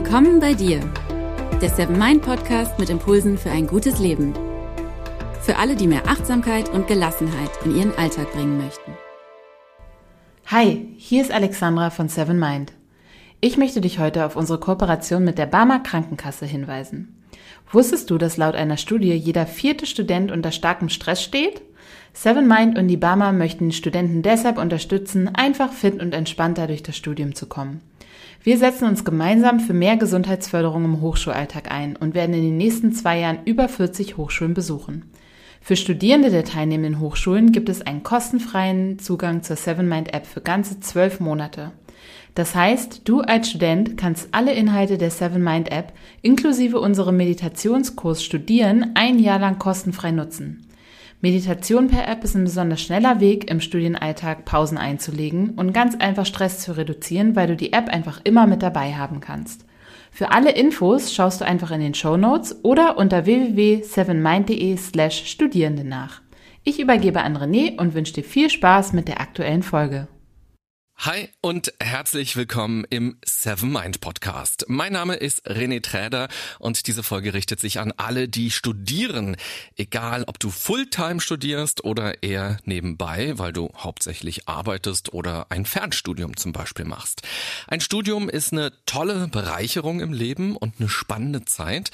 Willkommen bei dir, der Seven Mind Podcast mit Impulsen für ein gutes Leben. Für alle, die mehr Achtsamkeit und Gelassenheit in ihren Alltag bringen möchten. Hi, hier ist Alexandra von Seven Mind. Ich möchte dich heute auf unsere Kooperation mit der Barmer Krankenkasse hinweisen. Wusstest du, dass laut einer Studie jeder vierte Student unter starkem Stress steht? Seven Mind und die Barmer möchten Studenten deshalb unterstützen, einfach fit und entspannter durch das Studium zu kommen. Wir setzen uns gemeinsam für mehr Gesundheitsförderung im Hochschulalltag ein und werden in den nächsten zwei Jahren über 40 Hochschulen besuchen. Für Studierende der teilnehmenden Hochschulen gibt es einen kostenfreien Zugang zur Seven Mind App für ganze zwölf Monate. Das heißt, du als Student kannst alle Inhalte der Seven Mind App inklusive unserem Meditationskurs Studieren ein Jahr lang kostenfrei nutzen. Meditation per App ist ein besonders schneller Weg, im Studienalltag Pausen einzulegen und ganz einfach Stress zu reduzieren, weil du die App einfach immer mit dabei haben kannst. Für alle Infos schaust du einfach in den Show Notes oder unter www.sevenmind.de slash Studierende nach. Ich übergebe an René und wünsche dir viel Spaß mit der aktuellen Folge. Hi und herzlich willkommen im Seven Mind Podcast. Mein Name ist René Träder und diese Folge richtet sich an alle, die studieren. Egal, ob du Fulltime studierst oder eher nebenbei, weil du hauptsächlich arbeitest oder ein Fernstudium zum Beispiel machst. Ein Studium ist eine tolle Bereicherung im Leben und eine spannende Zeit.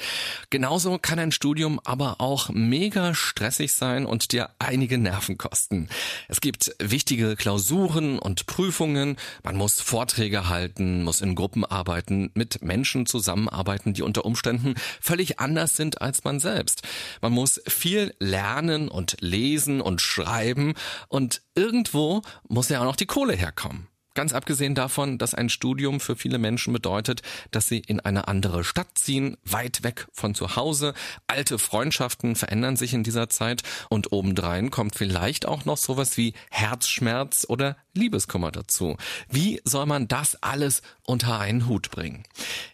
Genauso kann ein Studium aber auch mega stressig sein und dir einige Nerven kosten. Es gibt wichtige Klausuren und Prüfungen Prüfungen, man muss Vorträge halten, muss in Gruppen arbeiten, mit Menschen zusammenarbeiten, die unter Umständen völlig anders sind als man selbst. Man muss viel lernen und lesen und schreiben und irgendwo muss ja auch noch die Kohle herkommen. Ganz abgesehen davon, dass ein Studium für viele Menschen bedeutet, dass sie in eine andere Stadt ziehen, weit weg von zu Hause. Alte Freundschaften verändern sich in dieser Zeit und obendrein kommt vielleicht auch noch sowas wie Herzschmerz oder Liebeskummer dazu. Wie soll man das alles unter einen Hut bringen?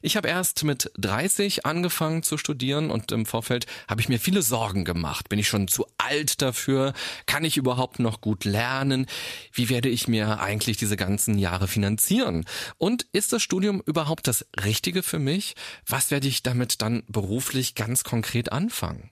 Ich habe erst mit 30 angefangen zu studieren und im Vorfeld habe ich mir viele Sorgen gemacht. Bin ich schon zu alt dafür? Kann ich überhaupt noch gut lernen? Wie werde ich mir eigentlich diese ganzen Jahre finanzieren? Und ist das Studium überhaupt das Richtige für mich? Was werde ich damit dann beruflich ganz konkret anfangen?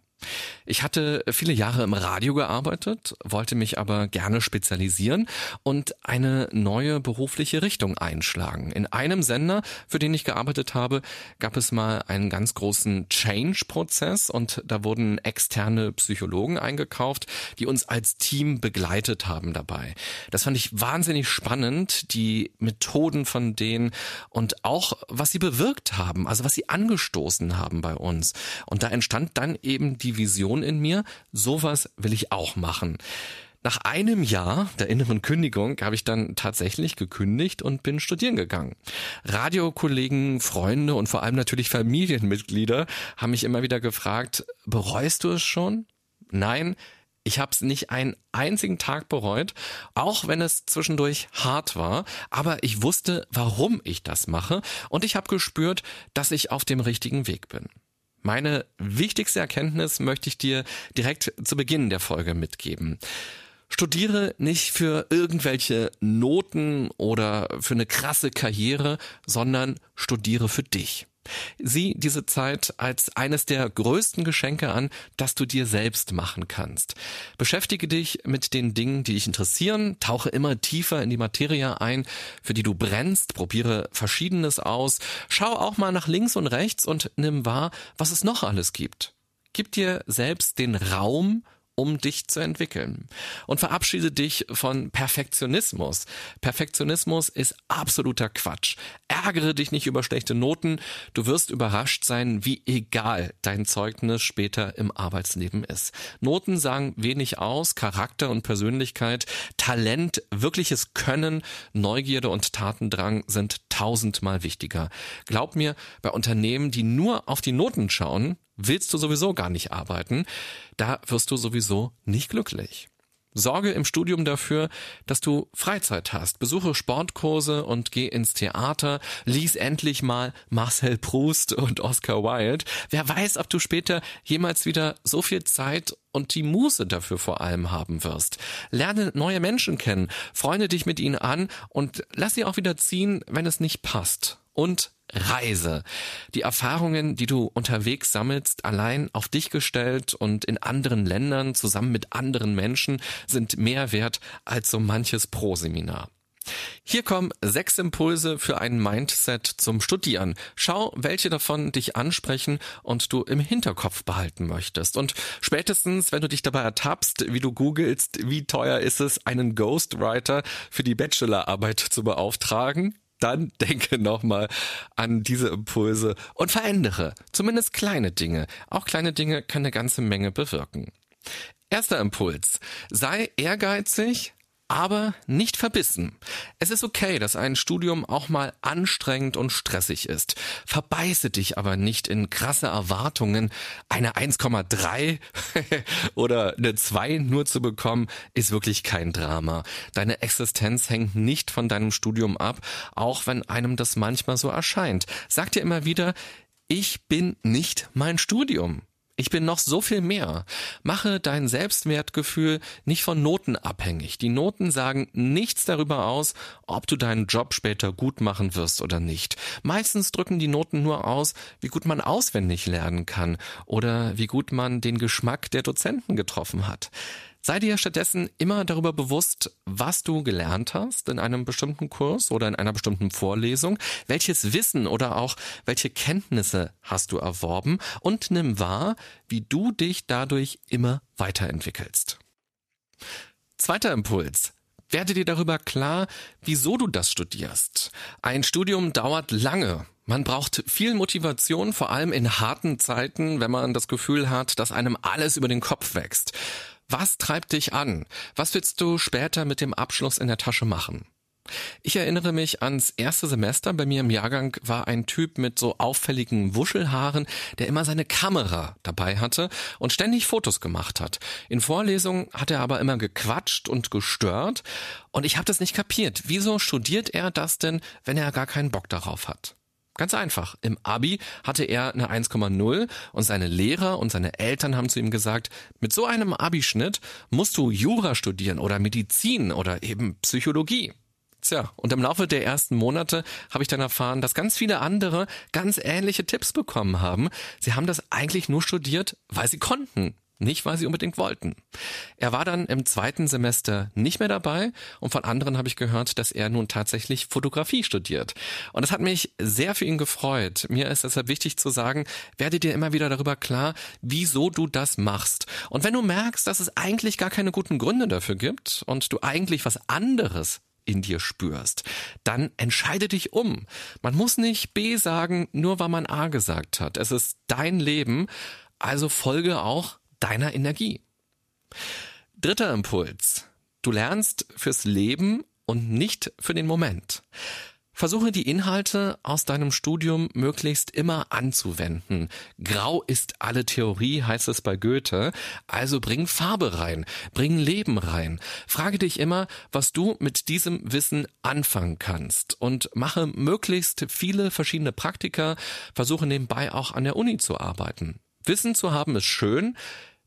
Ich hatte viele Jahre im Radio gearbeitet, wollte mich aber gerne spezialisieren und eine neue berufliche Richtung einschlagen. In einem Sender, für den ich gearbeitet habe, gab es mal einen ganz großen Change-Prozess und da wurden externe Psychologen eingekauft, die uns als Team begleitet haben dabei. Das fand ich wahnsinnig spannend, die Methoden von denen und auch, was sie bewirkt haben, also was sie angestoßen haben bei uns. Und da entstand dann eben die die Vision in mir, sowas will ich auch machen. Nach einem Jahr der inneren Kündigung habe ich dann tatsächlich gekündigt und bin studieren gegangen. Radiokollegen, Freunde und vor allem natürlich Familienmitglieder haben mich immer wieder gefragt, bereust du es schon? Nein, ich habe es nicht einen einzigen Tag bereut, auch wenn es zwischendurch hart war, aber ich wusste, warum ich das mache und ich habe gespürt, dass ich auf dem richtigen Weg bin. Meine wichtigste Erkenntnis möchte ich dir direkt zu Beginn der Folge mitgeben. Studiere nicht für irgendwelche Noten oder für eine krasse Karriere, sondern studiere für dich. Sieh diese Zeit als eines der größten Geschenke an, das du dir selbst machen kannst. Beschäftige dich mit den Dingen, die dich interessieren, tauche immer tiefer in die Materie ein, für die du brennst, probiere Verschiedenes aus, schau auch mal nach links und rechts und nimm wahr, was es noch alles gibt. Gib dir selbst den Raum, um dich zu entwickeln. Und verabschiede dich von Perfektionismus. Perfektionismus ist absoluter Quatsch. Ärgere dich nicht über schlechte Noten. Du wirst überrascht sein, wie egal dein Zeugnis später im Arbeitsleben ist. Noten sagen wenig aus. Charakter und Persönlichkeit, Talent, wirkliches Können, Neugierde und Tatendrang sind tausendmal wichtiger. Glaub mir, bei Unternehmen, die nur auf die Noten schauen, willst du sowieso gar nicht arbeiten. Da wirst du sowieso nicht glücklich. Sorge im Studium dafür, dass du Freizeit hast. Besuche Sportkurse und geh ins Theater. Lies endlich mal Marcel Proust und Oscar Wilde. Wer weiß, ob du später jemals wieder so viel Zeit und die Muße dafür vor allem haben wirst. Lerne neue Menschen kennen, freunde dich mit ihnen an und lass sie auch wieder ziehen, wenn es nicht passt. Und Reise. Die Erfahrungen, die du unterwegs sammelst, allein auf dich gestellt und in anderen Ländern zusammen mit anderen Menschen, sind mehr wert als so manches Pro-Seminar. Hier kommen sechs Impulse für ein Mindset zum Studieren. Schau, welche davon dich ansprechen und du im Hinterkopf behalten möchtest. Und spätestens, wenn du dich dabei ertappst, wie du googelst, wie teuer ist es, einen Ghostwriter für die Bachelorarbeit zu beauftragen, dann denke nochmal an diese Impulse und verändere zumindest kleine Dinge. Auch kleine Dinge können eine ganze Menge bewirken. Erster Impuls. Sei ehrgeizig, aber nicht verbissen. Es ist okay, dass ein Studium auch mal anstrengend und stressig ist. Verbeiße dich aber nicht in krasse Erwartungen. Eine 1,3 oder eine 2 nur zu bekommen, ist wirklich kein Drama. Deine Existenz hängt nicht von deinem Studium ab, auch wenn einem das manchmal so erscheint. Sag dir immer wieder, ich bin nicht mein Studium. Ich bin noch so viel mehr. Mache dein Selbstwertgefühl nicht von Noten abhängig. Die Noten sagen nichts darüber aus, ob du deinen Job später gut machen wirst oder nicht. Meistens drücken die Noten nur aus, wie gut man auswendig lernen kann oder wie gut man den Geschmack der Dozenten getroffen hat. Sei dir stattdessen immer darüber bewusst, was du gelernt hast in einem bestimmten Kurs oder in einer bestimmten Vorlesung, welches Wissen oder auch welche Kenntnisse hast du erworben und nimm wahr, wie du dich dadurch immer weiterentwickelst. Zweiter Impuls. Werde dir darüber klar, wieso du das studierst. Ein Studium dauert lange. Man braucht viel Motivation, vor allem in harten Zeiten, wenn man das Gefühl hat, dass einem alles über den Kopf wächst. Was treibt dich an? Was willst du später mit dem Abschluss in der Tasche machen? Ich erinnere mich ans erste Semester. Bei mir im Jahrgang war ein Typ mit so auffälligen Wuschelhaaren, der immer seine Kamera dabei hatte und ständig Fotos gemacht hat. In Vorlesungen hat er aber immer gequatscht und gestört und ich habe das nicht kapiert. Wieso studiert er das denn, wenn er gar keinen Bock darauf hat? Ganz einfach. Im Abi hatte er eine 1,0 und seine Lehrer und seine Eltern haben zu ihm gesagt, mit so einem Abischnitt musst du Jura studieren oder Medizin oder eben Psychologie. Tja, und im Laufe der ersten Monate habe ich dann erfahren, dass ganz viele andere ganz ähnliche Tipps bekommen haben. Sie haben das eigentlich nur studiert, weil sie konnten. Nicht, weil sie unbedingt wollten. Er war dann im zweiten Semester nicht mehr dabei und von anderen habe ich gehört, dass er nun tatsächlich Fotografie studiert. Und das hat mich sehr für ihn gefreut. Mir ist deshalb wichtig zu sagen, werde dir immer wieder darüber klar, wieso du das machst. Und wenn du merkst, dass es eigentlich gar keine guten Gründe dafür gibt und du eigentlich was anderes in dir spürst, dann entscheide dich um. Man muss nicht B sagen, nur weil man A gesagt hat. Es ist dein Leben, also folge auch deiner Energie. Dritter Impuls. Du lernst fürs Leben und nicht für den Moment. Versuche die Inhalte aus deinem Studium möglichst immer anzuwenden. Grau ist alle Theorie, heißt es bei Goethe. Also bring Farbe rein, bring Leben rein. Frage dich immer, was du mit diesem Wissen anfangen kannst und mache möglichst viele verschiedene Praktika. Versuche nebenbei auch an der Uni zu arbeiten. Wissen zu haben ist schön,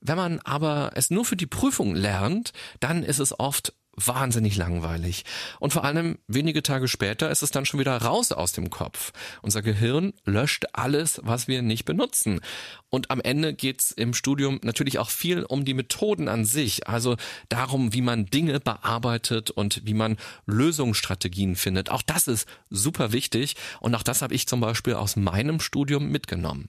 wenn man aber es nur für die Prüfung lernt, dann ist es oft wahnsinnig langweilig. Und vor allem wenige Tage später ist es dann schon wieder raus aus dem Kopf. Unser Gehirn löscht alles, was wir nicht benutzen. Und am Ende geht's im Studium natürlich auch viel um die Methoden an sich, also darum, wie man Dinge bearbeitet und wie man Lösungsstrategien findet. Auch das ist super wichtig und auch das habe ich zum Beispiel aus meinem Studium mitgenommen.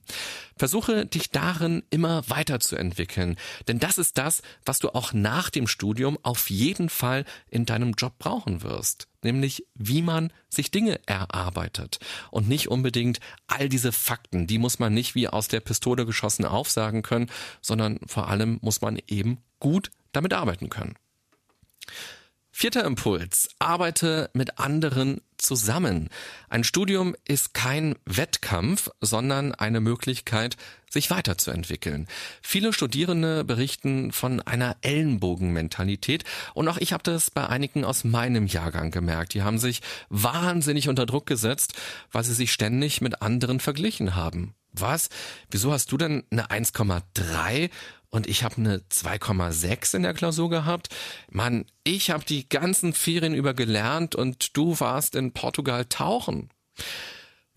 Versuche dich darin immer weiterzuentwickeln, denn das ist das, was du auch nach dem Studium auf jeden Fall in deinem Job brauchen wirst nämlich wie man sich Dinge erarbeitet und nicht unbedingt all diese Fakten, die muss man nicht wie aus der Pistole geschossen aufsagen können, sondern vor allem muss man eben gut damit arbeiten können. Vierter Impuls. Arbeite mit anderen zusammen. Ein Studium ist kein Wettkampf, sondern eine Möglichkeit, sich weiterzuentwickeln. Viele Studierende berichten von einer Ellenbogenmentalität und auch ich habe das bei einigen aus meinem Jahrgang gemerkt. Die haben sich wahnsinnig unter Druck gesetzt, weil sie sich ständig mit anderen verglichen haben. Was? Wieso hast du denn eine 1,3 und ich habe eine 2,6 in der Klausur gehabt. Mann, ich habe die ganzen Ferien über gelernt und du warst in Portugal tauchen.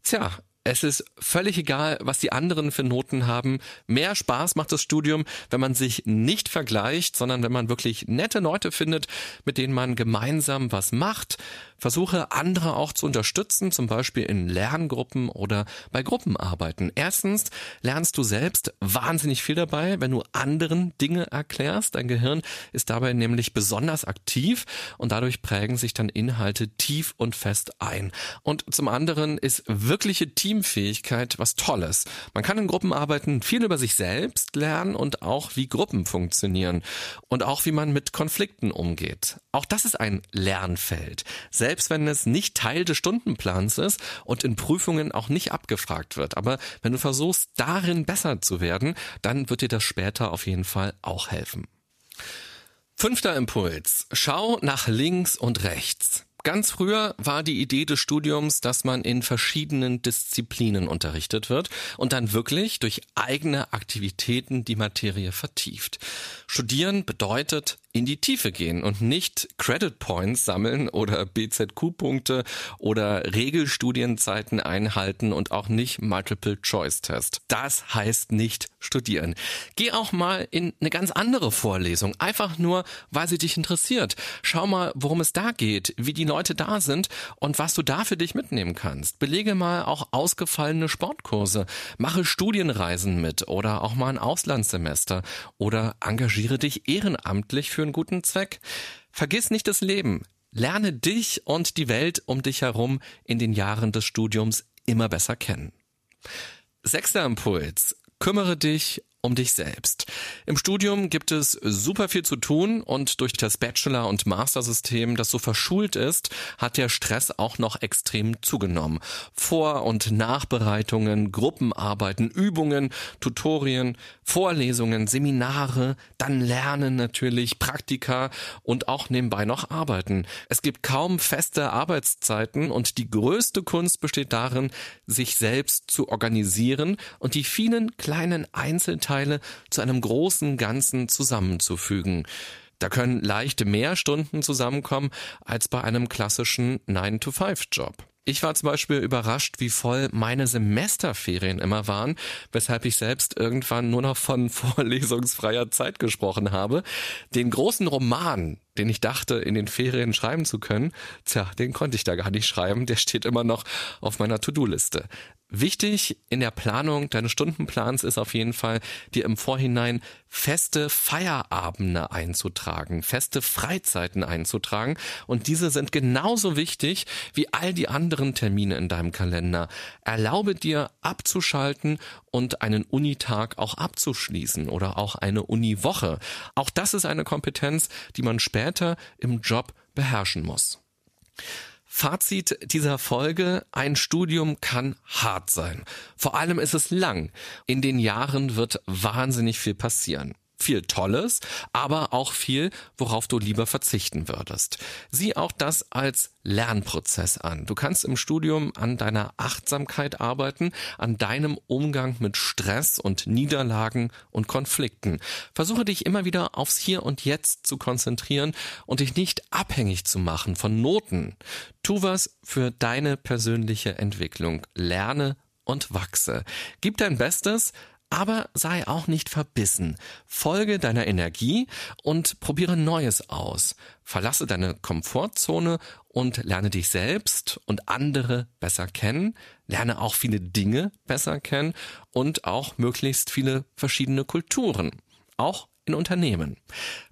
Tja, Es ist völlig egal, was die anderen für Noten haben. Mehr Spaß macht das Studium, wenn man sich nicht vergleicht, sondern wenn man wirklich nette Leute findet, mit denen man gemeinsam was macht. Versuche andere auch zu unterstützen, zum Beispiel in Lerngruppen oder bei Gruppenarbeiten. Erstens lernst du selbst wahnsinnig viel dabei, wenn du anderen Dinge erklärst. Dein Gehirn ist dabei nämlich besonders aktiv und dadurch prägen sich dann Inhalte tief und fest ein. Und zum anderen ist wirkliche Teamfähigkeit was Tolles. Man kann in Gruppenarbeiten viel über sich selbst lernen und auch wie Gruppen funktionieren und auch wie man mit Konflikten umgeht. Auch das ist ein Lernfeld. Selbst wenn es nicht Teil des Stundenplans ist und in Prüfungen auch nicht abgefragt wird. Aber wenn du versuchst, darin besser zu werden, dann wird dir das später auf jeden Fall auch helfen. Fünfter Impuls. Schau nach links und rechts. Ganz früher war die Idee des Studiums, dass man in verschiedenen Disziplinen unterrichtet wird und dann wirklich durch eigene Aktivitäten die Materie vertieft. Studieren bedeutet in die Tiefe gehen und nicht Credit Points sammeln oder BZQ-Punkte oder Regelstudienzeiten einhalten und auch nicht Multiple Choice Test. Das heißt nicht studieren. Geh auch mal in eine ganz andere Vorlesung, einfach nur, weil sie dich interessiert. Schau mal, worum es da geht, wie die Leute da sind und was du da für dich mitnehmen kannst. Belege mal auch ausgefallene Sportkurse, mache Studienreisen mit oder auch mal ein Auslandssemester oder engagiere dich ehrenamtlich für einen guten Zweck. Vergiss nicht das Leben. Lerne dich und die Welt um dich herum in den Jahren des Studiums immer besser kennen. Sechster Impuls. Kümmere dich um dich selbst. Im Studium gibt es super viel zu tun und durch das Bachelor- und Master-System, das so verschult ist, hat der Stress auch noch extrem zugenommen. Vor- und Nachbereitungen, Gruppenarbeiten, Übungen, Tutorien, Vorlesungen, Seminare, dann Lernen natürlich, Praktika und auch nebenbei noch Arbeiten. Es gibt kaum feste Arbeitszeiten und die größte Kunst besteht darin, sich selbst zu organisieren und die vielen kleinen Einzelteile Teile zu einem großen Ganzen zusammenzufügen. Da können leicht mehr Stunden zusammenkommen als bei einem klassischen 9-to-5-Job. Ich war zum Beispiel überrascht, wie voll meine Semesterferien immer waren, weshalb ich selbst irgendwann nur noch von vorlesungsfreier Zeit gesprochen habe. Den großen Roman, den ich dachte, in den Ferien schreiben zu können, tja, den konnte ich da gar nicht schreiben, der steht immer noch auf meiner To-Do-Liste. Wichtig in der Planung deines Stundenplans ist auf jeden Fall, dir im Vorhinein feste Feierabende einzutragen, feste Freizeiten einzutragen. Und diese sind genauso wichtig wie all die anderen Termine in deinem Kalender. Erlaube dir abzuschalten und einen Unitag auch abzuschließen oder auch eine Uniwoche. Auch das ist eine Kompetenz, die man später im Job beherrschen muss. Fazit dieser Folge, ein Studium kann hart sein. Vor allem ist es lang. In den Jahren wird wahnsinnig viel passieren viel Tolles, aber auch viel, worauf du lieber verzichten würdest. Sieh auch das als Lernprozess an. Du kannst im Studium an deiner Achtsamkeit arbeiten, an deinem Umgang mit Stress und Niederlagen und Konflikten. Versuche dich immer wieder aufs Hier und Jetzt zu konzentrieren und dich nicht abhängig zu machen von Noten. Tu was für deine persönliche Entwicklung. Lerne und wachse. Gib dein Bestes, aber sei auch nicht verbissen. Folge deiner Energie und probiere Neues aus. Verlasse deine Komfortzone und lerne dich selbst und andere besser kennen. Lerne auch viele Dinge besser kennen und auch möglichst viele verschiedene Kulturen. Auch in Unternehmen.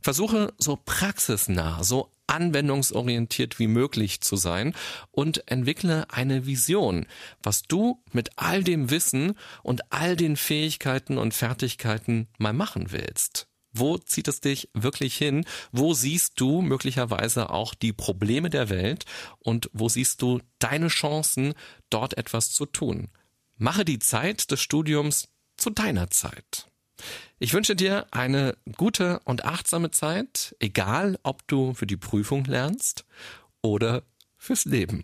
Versuche so praxisnah, so anwendungsorientiert wie möglich zu sein und entwickle eine Vision, was du mit all dem Wissen und all den Fähigkeiten und Fertigkeiten mal machen willst. Wo zieht es dich wirklich hin? Wo siehst du möglicherweise auch die Probleme der Welt und wo siehst du deine Chancen, dort etwas zu tun? Mache die Zeit des Studiums zu deiner Zeit. Ich wünsche dir eine gute und achtsame Zeit, egal ob du für die Prüfung lernst oder fürs Leben.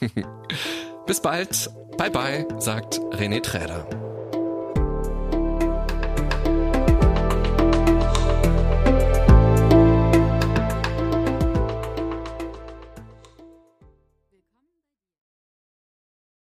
Bis bald. Bye bye, sagt René Träder.